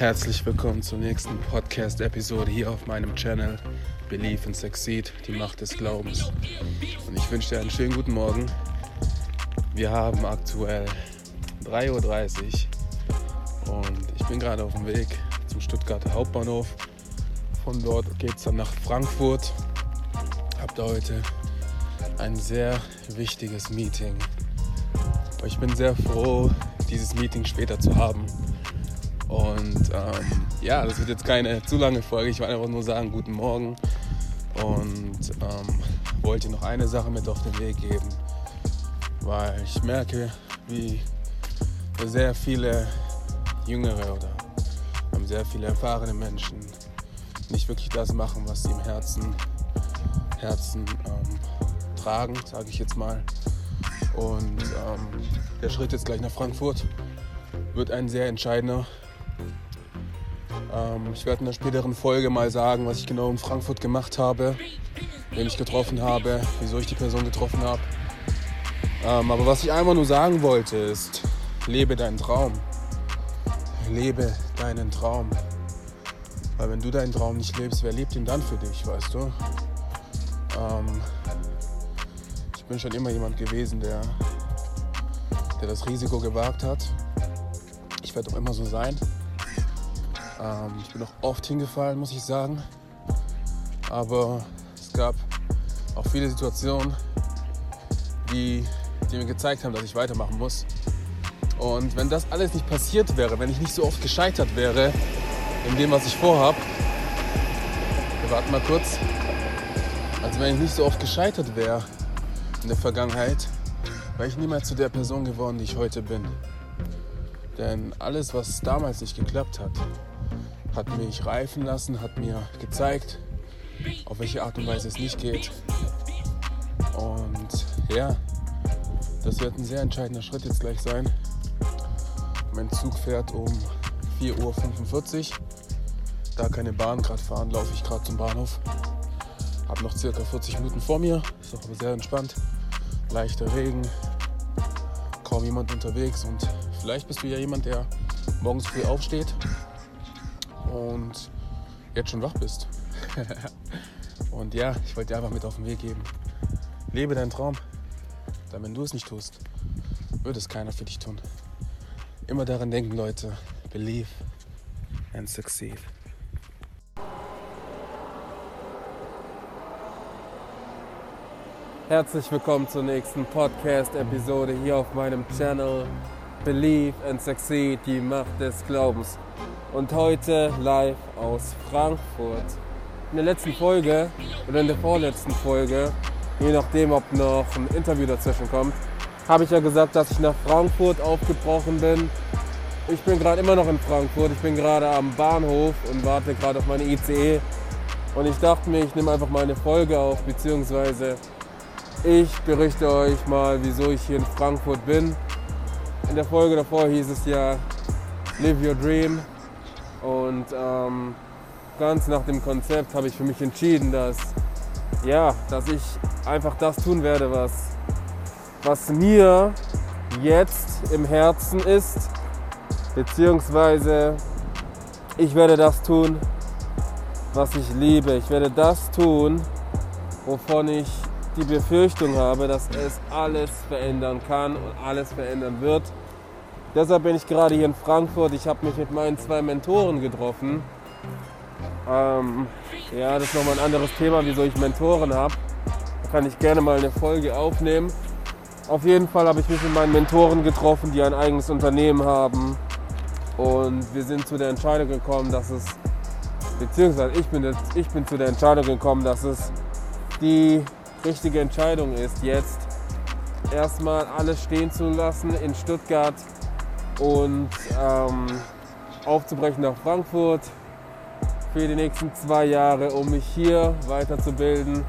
Herzlich willkommen zur nächsten Podcast-Episode hier auf meinem Channel Believe and Succeed, die Macht des Glaubens. Und ich wünsche dir einen schönen guten Morgen. Wir haben aktuell 3.30 Uhr und ich bin gerade auf dem Weg zum Stuttgarter Hauptbahnhof. Von dort geht es dann nach Frankfurt. Habt ihr heute ein sehr wichtiges Meeting. Ich bin sehr froh, dieses Meeting später zu haben und ähm, ja, das wird jetzt keine zu lange Folge. Ich wollte einfach nur sagen, guten Morgen. Und ähm, wollte noch eine Sache mit auf den Weg geben, weil ich merke, wie sehr viele jüngere oder sehr viele erfahrene Menschen nicht wirklich das machen, was sie im Herzen, Herzen ähm, tragen, sage ich jetzt mal. Und ähm, der Schritt jetzt gleich nach Frankfurt wird ein sehr entscheidender ähm, ich werde in der späteren Folge mal sagen, was ich genau in Frankfurt gemacht habe, wen ich getroffen habe, wieso ich die Person getroffen habe. Ähm, aber was ich einmal nur sagen wollte ist, lebe deinen Traum. Lebe deinen Traum. Weil wenn du deinen Traum nicht lebst, wer lebt ihn dann für dich, weißt du? Ähm, ich bin schon immer jemand gewesen, der, der das Risiko gewagt hat. Ich werde auch immer so sein. Ähm, ich bin auch oft hingefallen, muss ich sagen. Aber es gab auch viele Situationen, die, die mir gezeigt haben, dass ich weitermachen muss. Und wenn das alles nicht passiert wäre, wenn ich nicht so oft gescheitert wäre in dem, was ich vorhab, wir warten mal kurz, also wenn ich nicht so oft gescheitert wäre in der Vergangenheit, wäre ich niemals zu der Person geworden, die ich heute bin. Denn alles, was damals nicht geklappt hat, hat mich reifen lassen, hat mir gezeigt, auf welche Art und Weise es nicht geht. Und ja, das wird ein sehr entscheidender Schritt jetzt gleich sein. Mein Zug fährt um 4.45 Uhr. Da keine Bahn gerade fahren, laufe ich gerade zum Bahnhof. Habe noch circa 40 Minuten vor mir, ist auch aber sehr entspannt. Leichter Regen, kaum jemand unterwegs und vielleicht bist du ja jemand, der morgens früh aufsteht und jetzt schon wach bist. und ja, ich wollte dir einfach mit auf den Weg geben. Lebe deinen Traum. Denn wenn du es nicht tust, wird es keiner für dich tun. Immer daran denken, Leute. Believe and succeed. Herzlich willkommen zur nächsten Podcast-Episode hier auf meinem Channel Believe and Succeed, die Macht des Glaubens und heute live aus Frankfurt. In der letzten Folge oder in der vorletzten Folge, je nachdem, ob noch ein Interview dazwischen kommt, habe ich ja gesagt, dass ich nach Frankfurt aufgebrochen bin. Ich bin gerade immer noch in Frankfurt. Ich bin gerade am Bahnhof und warte gerade auf meine ICE. Und ich dachte mir, ich nehme einfach mal eine Folge auf, beziehungsweise ich berichte euch mal, wieso ich hier in Frankfurt bin. In der Folge davor hieß es ja Live Your Dream. Und ähm, ganz nach dem Konzept habe ich für mich entschieden, dass, ja, dass ich einfach das tun werde, was, was mir jetzt im Herzen ist. Beziehungsweise ich werde das tun, was ich liebe. Ich werde das tun, wovon ich die Befürchtung habe, dass es alles verändern kann und alles verändern wird. Deshalb bin ich gerade hier in Frankfurt. Ich habe mich mit meinen zwei Mentoren getroffen. Ähm, ja, das ist nochmal ein anderes Thema, wieso ich Mentoren habe. Da kann ich gerne mal eine Folge aufnehmen. Auf jeden Fall habe ich mich mit meinen Mentoren getroffen, die ein eigenes Unternehmen haben. Und wir sind zu der Entscheidung gekommen, dass es, beziehungsweise ich bin, ich bin zu der Entscheidung gekommen, dass es die richtige Entscheidung ist, jetzt erstmal alles stehen zu lassen in Stuttgart und ähm, aufzubrechen nach Frankfurt für die nächsten zwei Jahre, um mich hier weiterzubilden,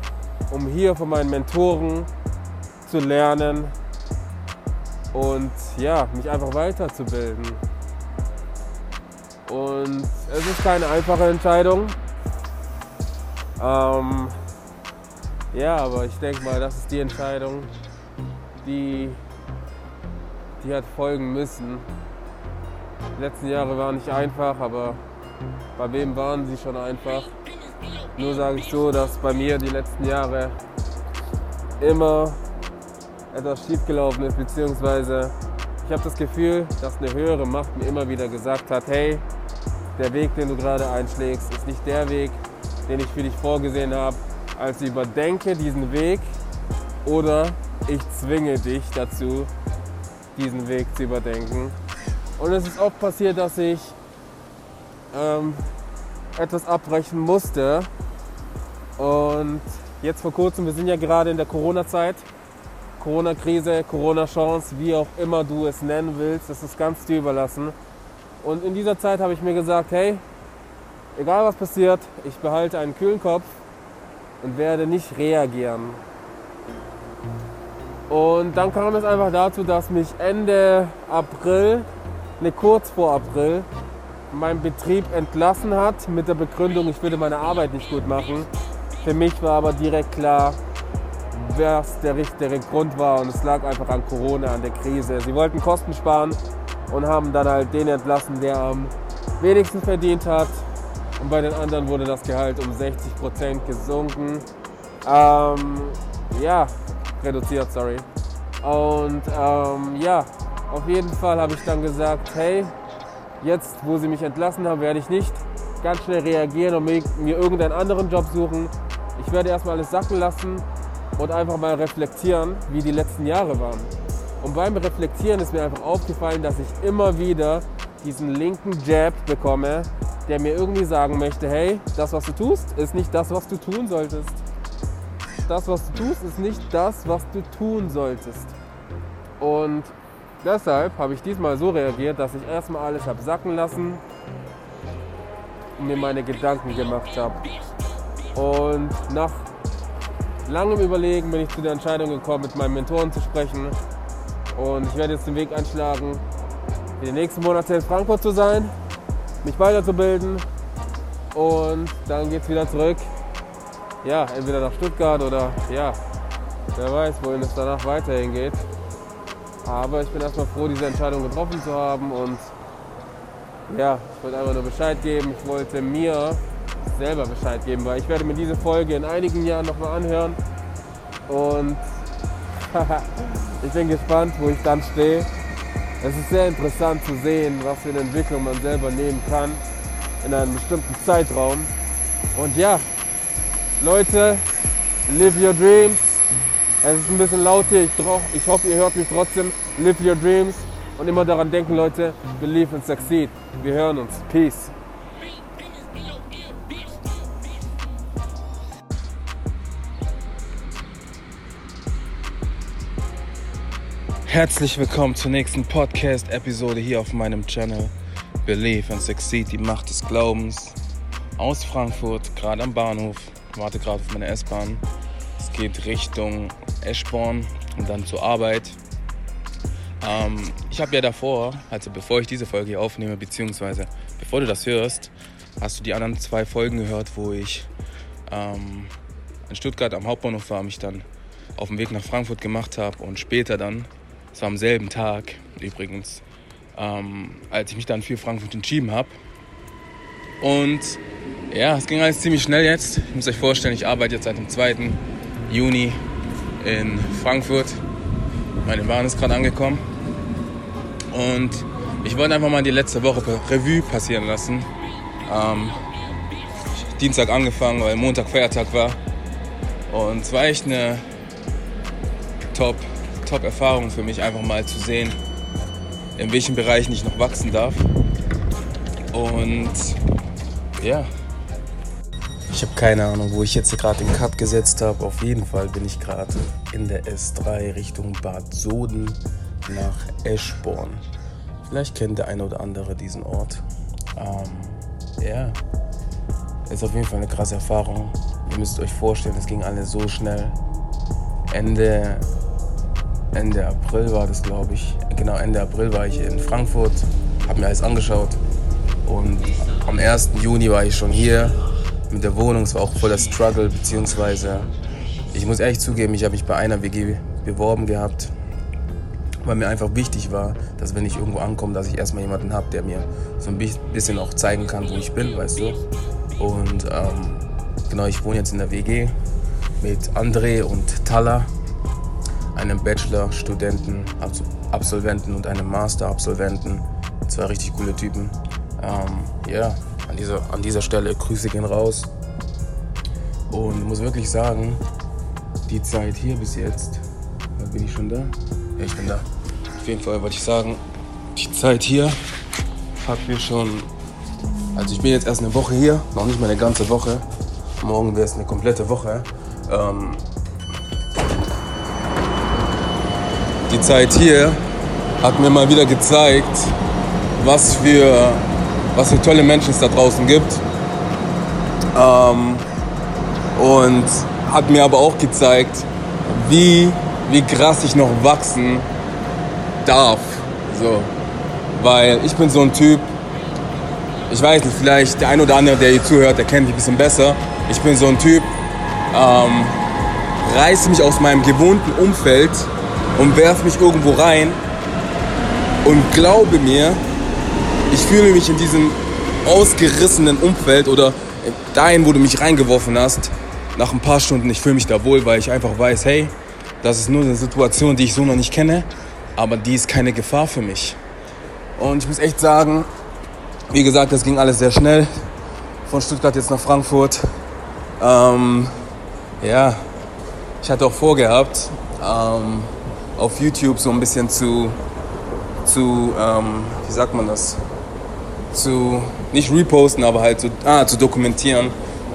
um hier von meinen Mentoren zu lernen und ja, mich einfach weiterzubilden. Und es ist keine einfache Entscheidung. Ähm, ja, aber ich denke mal, das ist die Entscheidung, die, die hat folgen müssen. Die letzten Jahre waren nicht einfach, aber bei wem waren sie schon einfach? Nur sage ich so, dass bei mir die letzten Jahre immer etwas schiefgelaufen ist, beziehungsweise ich habe das Gefühl, dass eine höhere Macht mir immer wieder gesagt hat, hey, der Weg, den du gerade einschlägst, ist nicht der Weg, den ich für dich vorgesehen habe. Also überdenke diesen Weg oder ich zwinge dich dazu, diesen Weg zu überdenken. Und es ist oft passiert, dass ich ähm, etwas abbrechen musste. Und jetzt vor kurzem, wir sind ja gerade in der Corona-Zeit, Corona-Krise, Corona-Chance, wie auch immer du es nennen willst, das ist ganz dir überlassen. Und in dieser Zeit habe ich mir gesagt, hey, egal was passiert, ich behalte einen kühlen Kopf und werde nicht reagieren. Und dann kam es einfach dazu, dass mich Ende April, ne kurz vor April, mein Betrieb entlassen hat mit der Begründung, ich würde meine Arbeit nicht gut machen. Für mich war aber direkt klar, was der richtige Grund war und es lag einfach an Corona, an der Krise. Sie wollten Kosten sparen und haben dann halt den entlassen, der am wenigsten verdient hat. Und bei den anderen wurde das Gehalt um 60 Prozent gesunken. Ähm, ja, reduziert, sorry. Und ähm, ja, auf jeden Fall habe ich dann gesagt, hey, jetzt, wo sie mich entlassen haben, werde ich nicht ganz schnell reagieren und mir irgendeinen anderen Job suchen. Ich werde erstmal alles sacken lassen und einfach mal reflektieren, wie die letzten Jahre waren. Und beim Reflektieren ist mir einfach aufgefallen, dass ich immer wieder diesen linken Jab bekomme, der mir irgendwie sagen möchte, hey, das, was du tust, ist nicht das, was du tun solltest. Das, was du tust, ist nicht das, was du tun solltest. Und deshalb habe ich diesmal so reagiert, dass ich erstmal alles habe sacken lassen und mir meine Gedanken gemacht habe. Und nach langem Überlegen bin ich zu der Entscheidung gekommen, mit meinen Mentoren zu sprechen. Und ich werde jetzt den Weg einschlagen, in den nächsten Monaten in Frankfurt zu sein, mich weiterzubilden und dann geht es wieder zurück. Ja, entweder nach Stuttgart oder ja, wer weiß, wohin es danach weiterhin geht. Aber ich bin erstmal froh, diese Entscheidung getroffen zu haben und ja, ich wollte einfach nur Bescheid geben. Ich wollte mir selber Bescheid geben, weil ich werde mir diese Folge in einigen Jahren nochmal anhören und ich bin gespannt, wo ich dann stehe. Es ist sehr interessant zu sehen, was für eine Entwicklung man selber nehmen kann in einem bestimmten Zeitraum. Und ja, Leute, live your dreams. Es ist ein bisschen laut hier, ich, ich hoffe, ihr hört mich trotzdem. Live your dreams und immer daran denken, Leute, believe and succeed. Wir hören uns. Peace. Herzlich willkommen zur nächsten Podcast-Episode hier auf meinem Channel Believe and Succeed, die Macht des Glaubens. Aus Frankfurt, gerade am Bahnhof, warte gerade auf meine S-Bahn. Es geht Richtung Eschborn und dann zur Arbeit. Ähm, ich habe ja davor, also bevor ich diese Folge hier aufnehme, beziehungsweise bevor du das hörst, hast du die anderen zwei Folgen gehört, wo ich ähm, in Stuttgart am Hauptbahnhof war, mich dann auf dem Weg nach Frankfurt gemacht habe und später dann es war am selben Tag übrigens, ähm, als ich mich dann für Frankfurt entschieden habe. Und ja, es ging alles ziemlich schnell jetzt. Ich muss euch vorstellen, ich arbeite jetzt seit dem 2. Juni in Frankfurt. Meine Bahn ist gerade angekommen. Und ich wollte einfach mal die letzte Woche Revue passieren lassen. Ähm, Dienstag angefangen, weil Montag Feiertag war. Und es war echt eine top Top-Erfahrung für mich, einfach mal zu sehen, in welchen Bereichen ich noch wachsen darf. Und ja. Ich habe keine Ahnung, wo ich jetzt gerade den Cut gesetzt habe. Auf jeden Fall bin ich gerade in der S3 Richtung Bad Soden nach Eschborn. Vielleicht kennt der eine oder andere diesen Ort. Ähm, ja, ist auf jeden Fall eine krasse Erfahrung. Ihr müsst euch vorstellen, es ging alles so schnell. Ende Ende April war das, glaube ich. Genau, Ende April war ich in Frankfurt, habe mir alles angeschaut. Und am 1. Juni war ich schon hier mit der Wohnung. Es war auch voll der Struggle, beziehungsweise ich muss ehrlich zugeben, ich habe mich bei einer WG beworben gehabt. weil mir einfach wichtig war, dass wenn ich irgendwo ankomme, dass ich erstmal jemanden habe, der mir so ein bisschen auch zeigen kann, wo ich bin, weißt du. Und ähm, genau, ich wohne jetzt in der WG mit André und Tala, einem Bachelor-Studenten, Absolventen und einem Master-Absolventen. Zwei richtig coole Typen. Ähm, ja, an dieser, an dieser Stelle Grüße gehen raus. Und muss wirklich sagen, die Zeit hier bis jetzt, bin ich schon da? Ja, ich bin da. Auf jeden Fall wollte ich sagen, die Zeit hier hat mir schon. Also ich bin jetzt erst eine Woche hier, noch nicht mal eine ganze Woche. Morgen wäre es eine komplette Woche. Ähm, die Zeit hier hat mir mal wieder gezeigt, was für, was für tolle Menschen es da draußen gibt. Ähm, und hat mir aber auch gezeigt, wie wie krass ich noch wachsen darf. So. Weil ich bin so ein Typ, ich weiß nicht, vielleicht der ein oder andere, der hier zuhört, der kennt mich ein bisschen besser. Ich bin so ein Typ, ähm, reiß mich aus meinem gewohnten Umfeld und werf mich irgendwo rein und glaube mir, ich fühle mich in diesem ausgerissenen Umfeld oder dahin, wo du mich reingeworfen hast, nach ein paar Stunden, ich fühle mich da wohl, weil ich einfach weiß, hey, das ist nur eine Situation, die ich so noch nicht kenne, aber die ist keine Gefahr für mich. Und ich muss echt sagen, wie gesagt, das ging alles sehr schnell. Von Stuttgart jetzt nach Frankfurt. Ähm, ja, ich hatte auch vorgehabt, ähm, auf YouTube so ein bisschen zu, zu ähm, wie sagt man das, zu, nicht reposten, aber halt zu, ah, zu dokumentieren,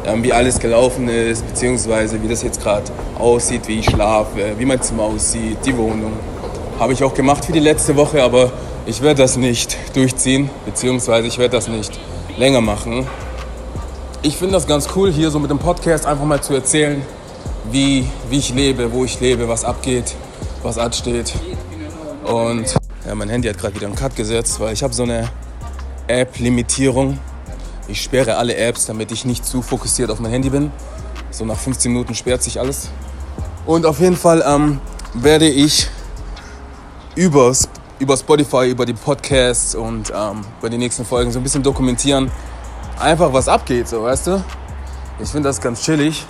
ähm, wie alles gelaufen ist, beziehungsweise wie das jetzt gerade aussieht, wie ich schlafe, wie mein Zimmer aussieht, die Wohnung. Habe ich auch gemacht für die letzte Woche, aber ich werde das nicht durchziehen, beziehungsweise ich werde das nicht länger machen. Ich finde das ganz cool, hier so mit dem Podcast einfach mal zu erzählen, wie, wie ich lebe, wo ich lebe, was abgeht, was ansteht. Und ja, mein Handy hat gerade wieder einen Cut gesetzt, weil ich habe so eine App-Limitierung ich sperre alle Apps, damit ich nicht zu fokussiert auf mein Handy bin. So nach 15 Minuten sperrt sich alles. Und auf jeden Fall ähm, werde ich über, über Spotify, über die Podcasts und ähm, über die nächsten Folgen so ein bisschen dokumentieren. Einfach was abgeht, so weißt du. Ich finde das ganz chillig.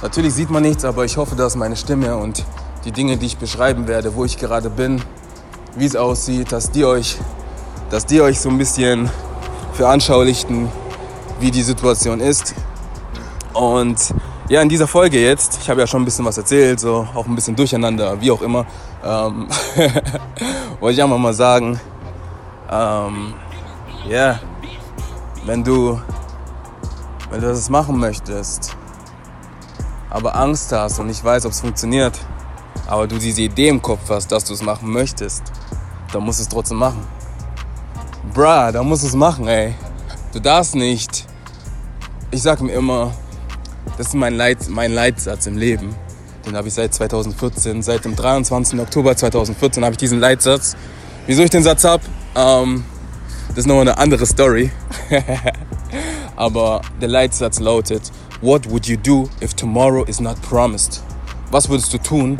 Natürlich sieht man nichts, aber ich hoffe, dass meine Stimme und die Dinge, die ich beschreiben werde, wo ich gerade bin, wie es aussieht, dass die euch, dass die euch so ein bisschen veranschaulichten, wie die Situation ist. Und ja, in dieser Folge jetzt, ich habe ja schon ein bisschen was erzählt, so auch ein bisschen durcheinander, wie auch immer, ähm, wollte ich einfach mal sagen, ähm, ja, ähm, yeah, wenn du, wenn du das machen möchtest, aber Angst hast und nicht weißt, ob es funktioniert, aber du diese Idee im Kopf hast, dass du es machen möchtest, dann musst du es trotzdem machen. Bruh, dann musst du es machen, ey. Du darfst nicht ich sage mir immer, das ist mein, Leit, mein Leitsatz im Leben. Den habe ich seit 2014, seit dem 23. Oktober 2014 habe ich diesen Leitsatz. Wieso ich den Satz habe, ähm, das ist noch eine andere Story. Aber der Leitsatz lautet, What would you do if tomorrow is not promised? Was würdest du tun,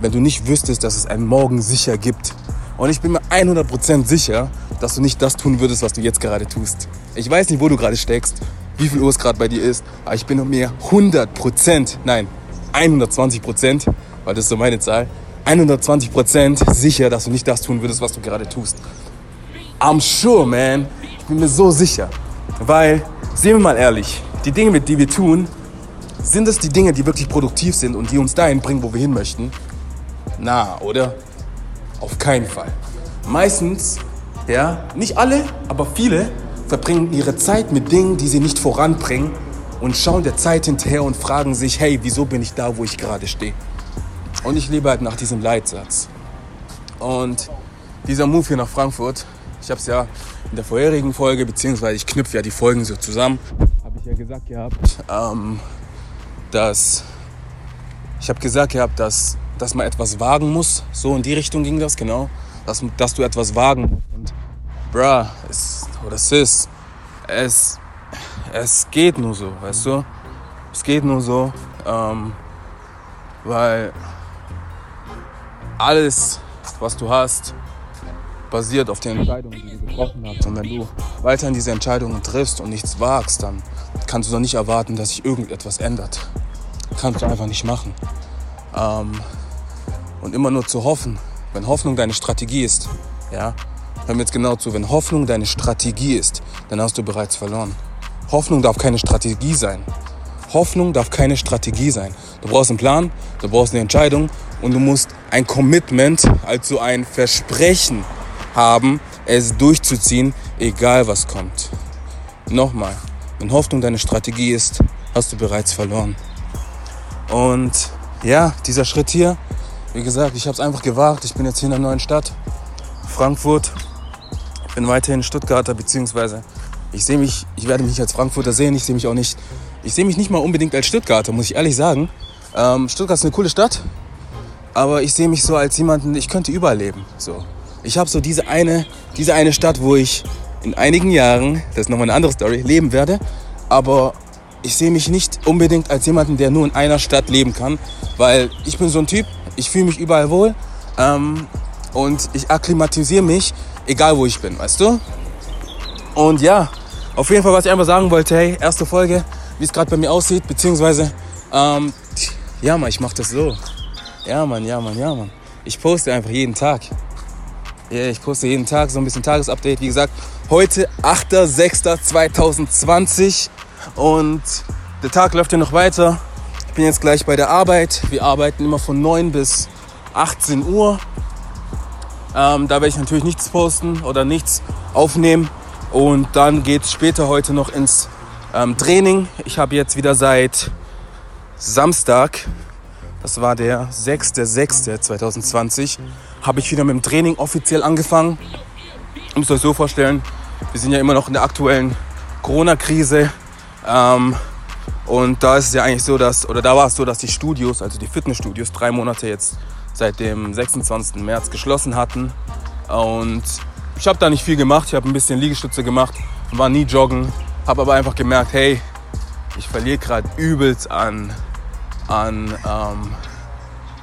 wenn du nicht wüsstest, dass es einen Morgen sicher gibt? Und ich bin mir 100% sicher, dass du nicht das tun würdest, was du jetzt gerade tust. Ich weiß nicht, wo du gerade steckst wie viel Uhr es gerade bei dir ist, aber ich bin mir 100% nein, 120% weil das ist so meine Zahl, 120% sicher, dass du nicht das tun würdest, was du gerade tust. I'm sure, man. Ich bin mir so sicher. Weil, sehen wir mal ehrlich, die Dinge, die wir tun, sind es die Dinge, die wirklich produktiv sind und die uns dahin bringen, wo wir hin möchten? Na, oder? Auf keinen Fall. Meistens, ja, nicht alle, aber viele verbringen ihre Zeit mit Dingen, die sie nicht voranbringen und schauen der Zeit hinterher und fragen sich, hey, wieso bin ich da, wo ich gerade stehe? Und ich lebe halt nach diesem Leitsatz. Und dieser Move hier nach Frankfurt, ich habe es ja in der vorherigen Folge, beziehungsweise ich knüpfe ja die Folgen so zusammen, habe ich ja gesagt gehabt, ähm, dass ich habe gesagt gehabt, dass, dass man etwas wagen muss. So in die Richtung ging das, genau. Dass, dass du etwas wagen musst. Und bruh, es oder Sis, es, es geht nur so, weißt du? Es geht nur so, ähm, weil alles, was du hast, basiert auf den Entscheidungen, die du getroffen hast. Und wenn du weiterhin diese Entscheidungen triffst und nichts wagst, dann kannst du doch nicht erwarten, dass sich irgendetwas ändert. Kannst du einfach nicht machen. Ähm, und immer nur zu hoffen, wenn Hoffnung deine Strategie ist, ja, hör mir jetzt genau zu, wenn Hoffnung deine Strategie ist, dann hast du bereits verloren. Hoffnung darf keine Strategie sein. Hoffnung darf keine Strategie sein. Du brauchst einen Plan, du brauchst eine Entscheidung und du musst ein Commitment, also ein Versprechen haben, es durchzuziehen, egal was kommt. Nochmal, wenn Hoffnung deine Strategie ist, hast du bereits verloren. Und ja, dieser Schritt hier, wie gesagt, ich habe es einfach gewagt. Ich bin jetzt hier in der neuen Stadt, Frankfurt. Ich bin weiterhin Stuttgarter, beziehungsweise ich sehe mich, ich werde mich als Frankfurter sehen. Ich sehe mich auch nicht, ich sehe mich nicht mal unbedingt als Stuttgarter, muss ich ehrlich sagen. Ähm, Stuttgart ist eine coole Stadt, aber ich sehe mich so als jemanden, ich könnte überall leben. So. Ich habe so diese eine, diese eine Stadt, wo ich in einigen Jahren, das ist nochmal eine andere Story, leben werde. Aber ich sehe mich nicht unbedingt als jemanden, der nur in einer Stadt leben kann, weil ich bin so ein Typ, ich fühle mich überall wohl ähm, und ich akklimatisiere mich, egal wo ich bin, weißt du? Und ja, auf jeden Fall, was ich einfach sagen wollte, hey, erste Folge, wie es gerade bei mir aussieht, beziehungsweise, ähm, ja, man, ich mache das so. Ja, Mann, ja, Mann, ja, Mann. Ich poste einfach jeden Tag. Ja, ich poste jeden Tag so ein bisschen Tagesupdate. Wie gesagt, heute 8.6.2020 und der Tag läuft ja noch weiter. Bin jetzt gleich bei der Arbeit. Wir arbeiten immer von 9 bis 18 Uhr. Ähm, da werde ich natürlich nichts posten oder nichts aufnehmen. Und dann geht es später heute noch ins ähm, Training. Ich habe jetzt wieder seit Samstag, das war der 6.6.2020, habe ich wieder mit dem Training offiziell angefangen. Ihr euch so vorstellen, wir sind ja immer noch in der aktuellen Corona-Krise. Ähm, und da ist es ja eigentlich so, dass, oder da war es so, dass die Studios, also die Fitnessstudios, drei Monate jetzt seit dem 26. März geschlossen hatten. Und ich habe da nicht viel gemacht. Ich habe ein bisschen Liegestütze gemacht, war nie joggen, habe aber einfach gemerkt, hey, ich verliere gerade übelst an, an ähm,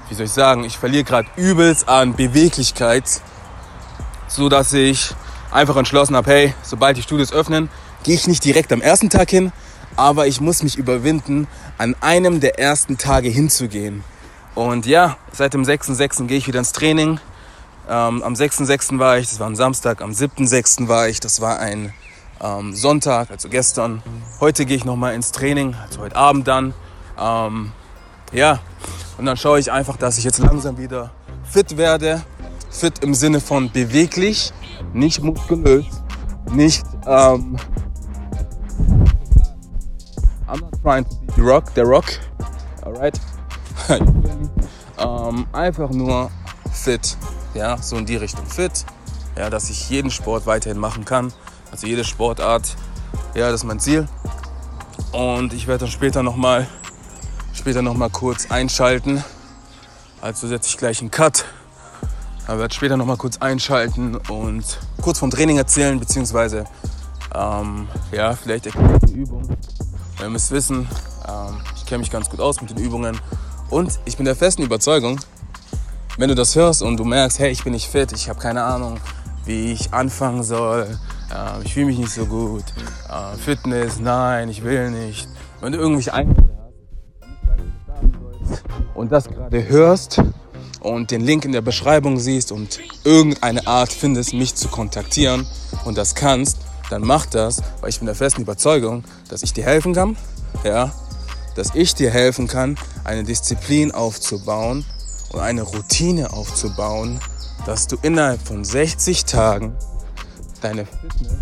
wie soll ich sagen, ich verliere gerade übelst an Beweglichkeit, so dass ich einfach entschlossen habe, hey, sobald die Studios öffnen, gehe ich nicht direkt am ersten Tag hin, aber ich muss mich überwinden, an einem der ersten Tage hinzugehen. Und ja, seit dem 6.6. gehe ich wieder ins Training. Ähm, am 6.6. war ich, das war ein Samstag, am 7.6. war ich, das war ein ähm, Sonntag, also gestern. Heute gehe ich nochmal ins Training, also heute Abend dann. Ähm, ja, und dann schaue ich einfach, dass ich jetzt langsam wieder fit werde. Fit im Sinne von beweglich, nicht muskulös, nicht ähm, trying to be Rock, der Rock. Alright? ähm, einfach nur fit. Ja, so in die Richtung fit. Ja, dass ich jeden Sport weiterhin machen kann. Also jede Sportart. Ja, das ist mein Ziel. Und ich werde dann später nochmal später noch kurz einschalten. Also setze ich gleich einen Cut. Ich werde später noch mal kurz einschalten und kurz vom Training erzählen, beziehungsweise ähm, ja, vielleicht erkläre ich die Übung. Ihr müsst wissen, ähm, ich kenne mich ganz gut aus mit den Übungen. Und ich bin der festen Überzeugung, wenn du das hörst und du merkst, hey, ich bin nicht fit, ich habe keine Ahnung, wie ich anfangen soll, äh, ich fühle mich nicht so gut, äh, Fitness, nein, ich will nicht. Wenn du irgendwelche Einwände hast und das gerade hörst und den Link in der Beschreibung siehst und irgendeine Art findest, mich zu kontaktieren und das kannst, dann mach das, weil ich bin der festen Überzeugung, dass ich dir helfen kann, ja, dass ich dir helfen kann, eine Disziplin aufzubauen und eine Routine aufzubauen, dass du innerhalb von 60 Tagen deine Fitness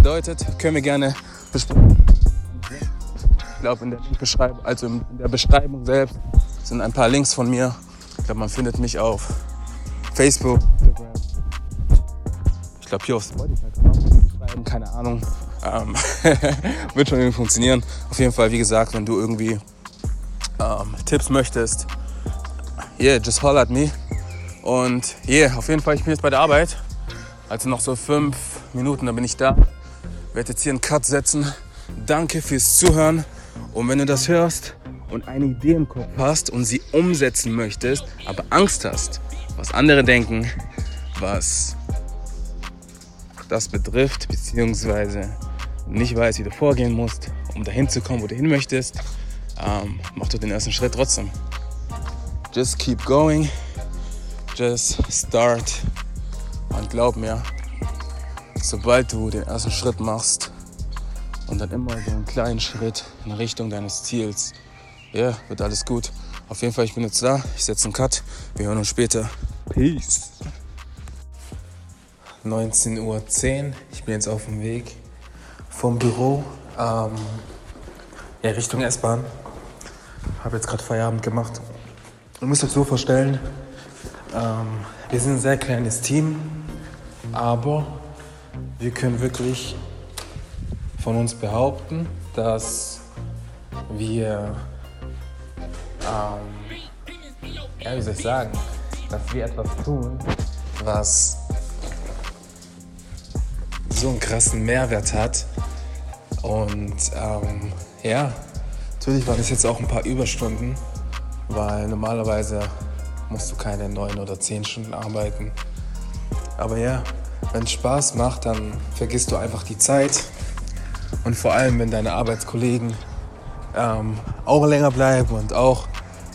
bedeutet, können wir gerne besprechen. Ich glaube, in der Beschreibung, also in der Beschreibung selbst sind ein paar Links von mir. Ich glaube, man findet mich auf Facebook, Instagram, glaube hier auf Spotify kann man auch schreiben, keine Ahnung. Ähm, wird schon irgendwie funktionieren. Auf jeden Fall, wie gesagt, wenn du irgendwie ähm, Tipps möchtest, yeah, just holler at me. Und yeah, auf jeden Fall, ich bin jetzt bei der Arbeit. Also noch so fünf Minuten, dann bin ich da. Werde jetzt hier einen Cut setzen. Danke fürs Zuhören. Und wenn du das hörst und eine Idee im Kopf hast und sie umsetzen möchtest, aber Angst hast, was andere denken, was das betrifft, beziehungsweise nicht weißt, wie du vorgehen musst, um dahin zu kommen, wo du hin möchtest, ähm, mach doch den ersten Schritt trotzdem. Just keep going, just start und glaub mir, sobald du den ersten Schritt machst und dann immer einen kleinen Schritt in Richtung deines Ziels, ja, yeah, wird alles gut. Auf jeden Fall, ich bin jetzt da, ich setze einen Cut, wir hören uns später. Peace. 19.10 Uhr. Ich bin jetzt auf dem Weg vom Büro ähm, ja, Richtung S-Bahn. Habe jetzt gerade Feierabend gemacht. Ihr müsst euch so vorstellen, ähm, wir sind ein sehr kleines Team, aber wir können wirklich von uns behaupten, dass wir, ähm, ja, wie soll ich sagen, dass wir etwas tun, was so einen krassen Mehrwert hat. Und ähm, ja, natürlich waren es jetzt auch ein paar Überstunden, weil normalerweise musst du keine neun oder zehn Stunden arbeiten. Aber ja, wenn es Spaß macht, dann vergisst du einfach die Zeit. Und vor allem, wenn deine Arbeitskollegen ähm, auch länger bleiben und auch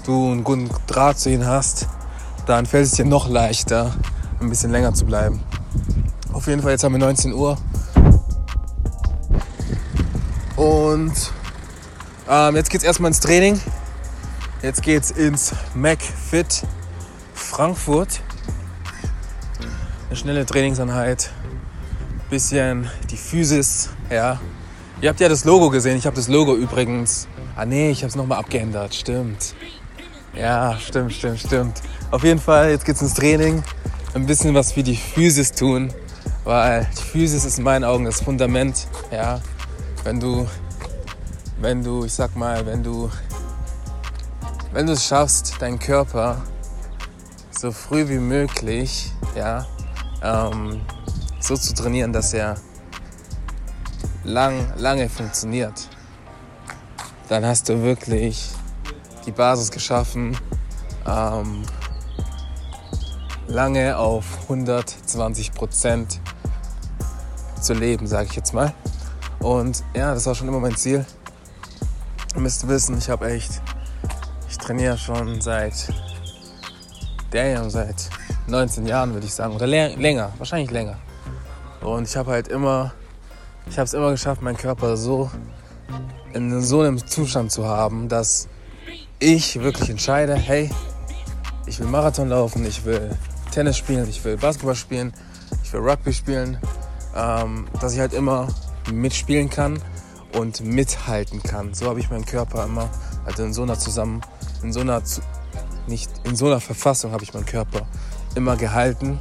du einen guten Draht zu ihnen hast, dann fällt es dir noch leichter, ein bisschen länger zu bleiben. Auf jeden Fall, jetzt haben wir 19 Uhr. Und ähm, jetzt es erstmal ins Training. Jetzt geht es ins MacFit Frankfurt. Eine schnelle Trainingseinheit. Bisschen die Physis, ja. Ihr habt ja das Logo gesehen. Ich habe das Logo übrigens. Ah nee, ich habe es nochmal abgeändert. Stimmt. Ja, stimmt, stimmt, stimmt. Auf jeden Fall, jetzt geht's ins Training. Ein bisschen was für die Physis tun weil die Physis ist in meinen Augen das Fundament. Ja, wenn du, wenn du, ich sag mal, wenn du, wenn du es schaffst, deinen Körper so früh wie möglich, ja, ähm, so zu trainieren, dass er lang, lange funktioniert, dann hast du wirklich die Basis geschaffen, ähm, lange auf 120 Prozent zu leben, sage ich jetzt mal. Und ja, das war schon immer mein Ziel. Ihr müsst wissen, ich habe echt, ich trainiere schon seit, damn, seit 19 Jahren würde ich sagen, oder länger, wahrscheinlich länger. Und ich habe halt immer, ich habe es immer geschafft, meinen Körper so in so einem Zustand zu haben, dass ich wirklich entscheide, hey, ich will Marathon laufen, ich will Tennis spielen, ich will Basketball spielen, ich will Rugby spielen, ähm, dass ich halt immer mitspielen kann und mithalten kann. So habe ich meinen Körper immer, also in so einer zusammen, in so einer, nicht in so einer Verfassung habe ich meinen Körper immer gehalten.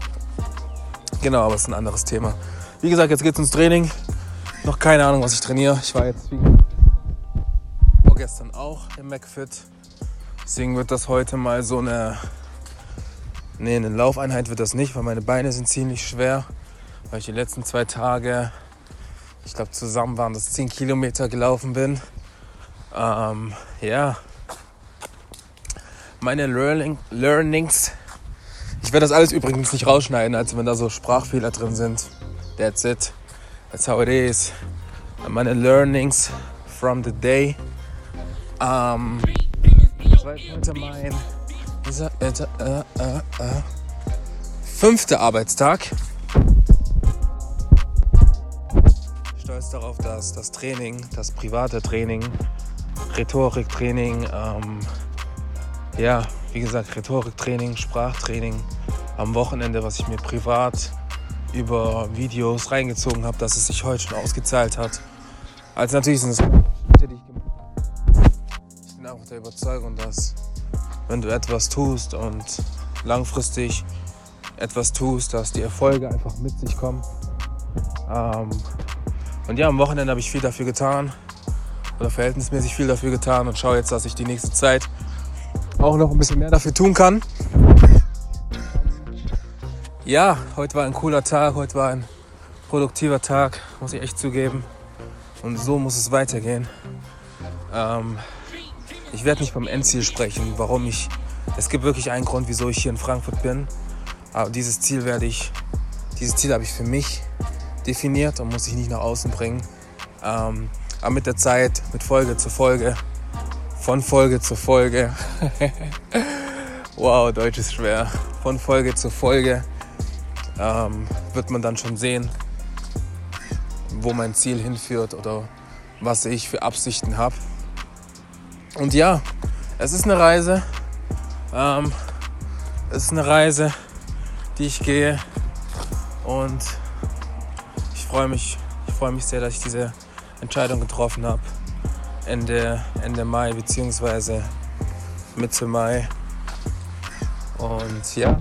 Genau, aber es ist ein anderes Thema. Wie gesagt, jetzt geht's ins Training. Noch keine Ahnung, was ich trainiere. Ich war jetzt vorgestern auch im McFit. Deswegen wird das heute mal so eine. Nee, eine Laufeinheit wird das nicht, weil meine Beine sind ziemlich schwer weil ich die letzten zwei Tage, ich glaube zusammen waren das 10 Kilometer gelaufen bin. Ähm, ja, meine Learning, Learnings. Ich werde das alles übrigens nicht rausschneiden, als wenn da so Sprachfehler drin sind. That's it. That's how it is. Meine Learnings from the day. Ähm, das war heute mein äh, äh, äh, äh, fünfter Arbeitstag. Stolz darauf, dass das Training, das private Training, Rhetoriktraining, ähm, ja, wie gesagt, Rhetoriktraining, Sprachtraining am Wochenende, was ich mir privat über Videos reingezogen habe, dass es sich heute schon ausgezahlt hat. Also natürlich sind es ich bin einfach der Überzeugung, dass wenn du etwas tust und langfristig etwas tust, dass die Erfolge einfach mit sich kommen. Ähm, und ja, am Wochenende habe ich viel dafür getan oder verhältnismäßig viel dafür getan und schaue jetzt, dass ich die nächste Zeit auch noch ein bisschen mehr dafür tun kann. Ja, heute war ein cooler Tag, heute war ein produktiver Tag, muss ich echt zugeben. Und so muss es weitergehen. Ähm, ich werde nicht vom Endziel sprechen, warum ich. Es gibt wirklich einen Grund, wieso ich hier in Frankfurt bin. Aber dieses Ziel werde ich, dieses Ziel habe ich für mich definiert und muss ich nicht nach außen bringen. Ähm, aber mit der Zeit, mit Folge zu Folge, von Folge zu Folge, wow, Deutsch ist schwer, von Folge zu Folge ähm, wird man dann schon sehen, wo mein Ziel hinführt oder was ich für Absichten habe. Und ja, es ist eine Reise. Ähm, es ist eine Reise, die ich gehe. Und freue mich, ich freue mich sehr, dass ich diese Entscheidung getroffen habe. Ende, Ende Mai bzw. Mitte Mai. Und ja,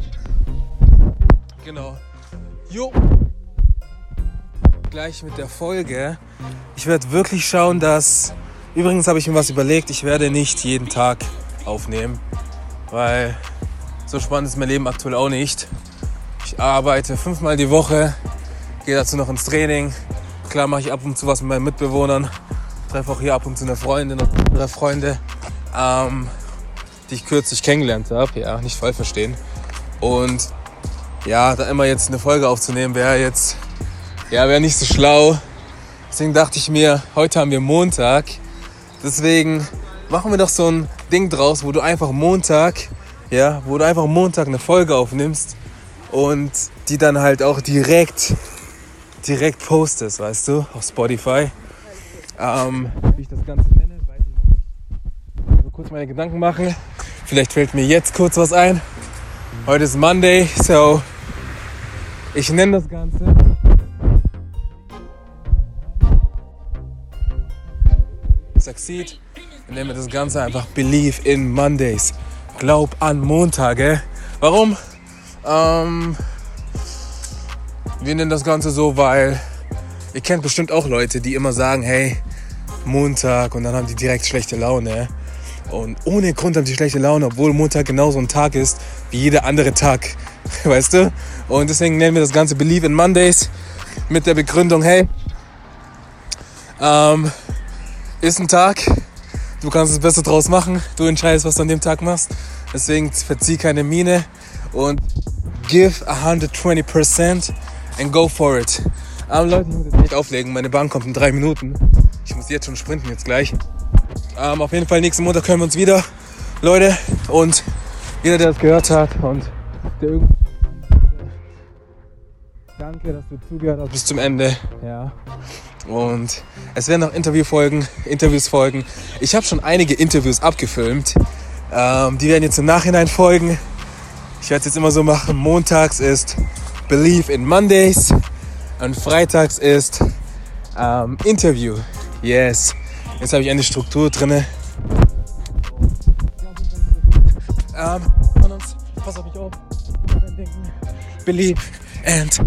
genau. Jo. Gleich mit der Folge. Ich werde wirklich schauen, dass Übrigens habe ich mir was überlegt, ich werde nicht jeden Tag aufnehmen, weil so spannend ist mein Leben aktuell auch nicht. Ich arbeite fünfmal die Woche, gehe dazu noch ins Training. Klar mache ich ab und zu was mit meinen Mitbewohnern, treffe auch hier ab und zu eine Freundin und andere Freunde, ähm, die ich kürzlich kennengelernt habe. Ja, nicht voll verstehen. Und ja, da immer jetzt eine Folge aufzunehmen, wäre jetzt, ja, wäre nicht so schlau. Deswegen dachte ich mir, heute haben wir Montag. Deswegen machen wir doch so ein Ding draus, wo du einfach Montag, ja, wo du einfach Montag eine Folge aufnimmst und die dann halt auch direkt, direkt postest, weißt du, auf Spotify. Ähm, wie ich das Ganze nenne, weiß ich noch nicht. Ich will kurz meine Gedanken machen. Vielleicht fällt mir jetzt kurz was ein. Heute ist Monday, so ich nenne das Ganze Succeed, indem wir das Ganze einfach Believe in Mondays. Glaub an Montage. Warum? Ähm, wir nennen das Ganze so, weil ihr kennt bestimmt auch Leute, die immer sagen, hey, Montag und dann haben die direkt schlechte Laune. Und ohne Grund haben die schlechte Laune, obwohl Montag genauso ein Tag ist wie jeder andere Tag. Weißt du? Und deswegen nennen wir das Ganze Believe in Mondays mit der Begründung, hey, ähm, ist ein Tag. Du kannst das Beste draus machen. Du entscheidest, was du an dem Tag machst. Deswegen verzieh keine Miene und give 120% and go for it. Aber Leute, ich muss jetzt nicht auflegen. Meine Bahn kommt in drei Minuten. Ich muss jetzt schon sprinten, jetzt gleich. Ähm, auf jeden Fall nächsten Montag können wir uns wieder, Leute. Und jeder, der das gehört hat und der irgendwie. Danke, dass du zugehört hast bis zum Ende. Ja. Und es werden noch Interviewfolgen, Interviews folgen. Ich habe schon einige Interviews abgefilmt. Ähm, die werden jetzt im Nachhinein folgen. Ich werde es jetzt immer so machen. Montags ist Believe in Mondays und freitags ist ähm, Interview. Yes. Jetzt habe ich eine Struktur drin. Ähm, von uns, pass auf mich auf. Believe and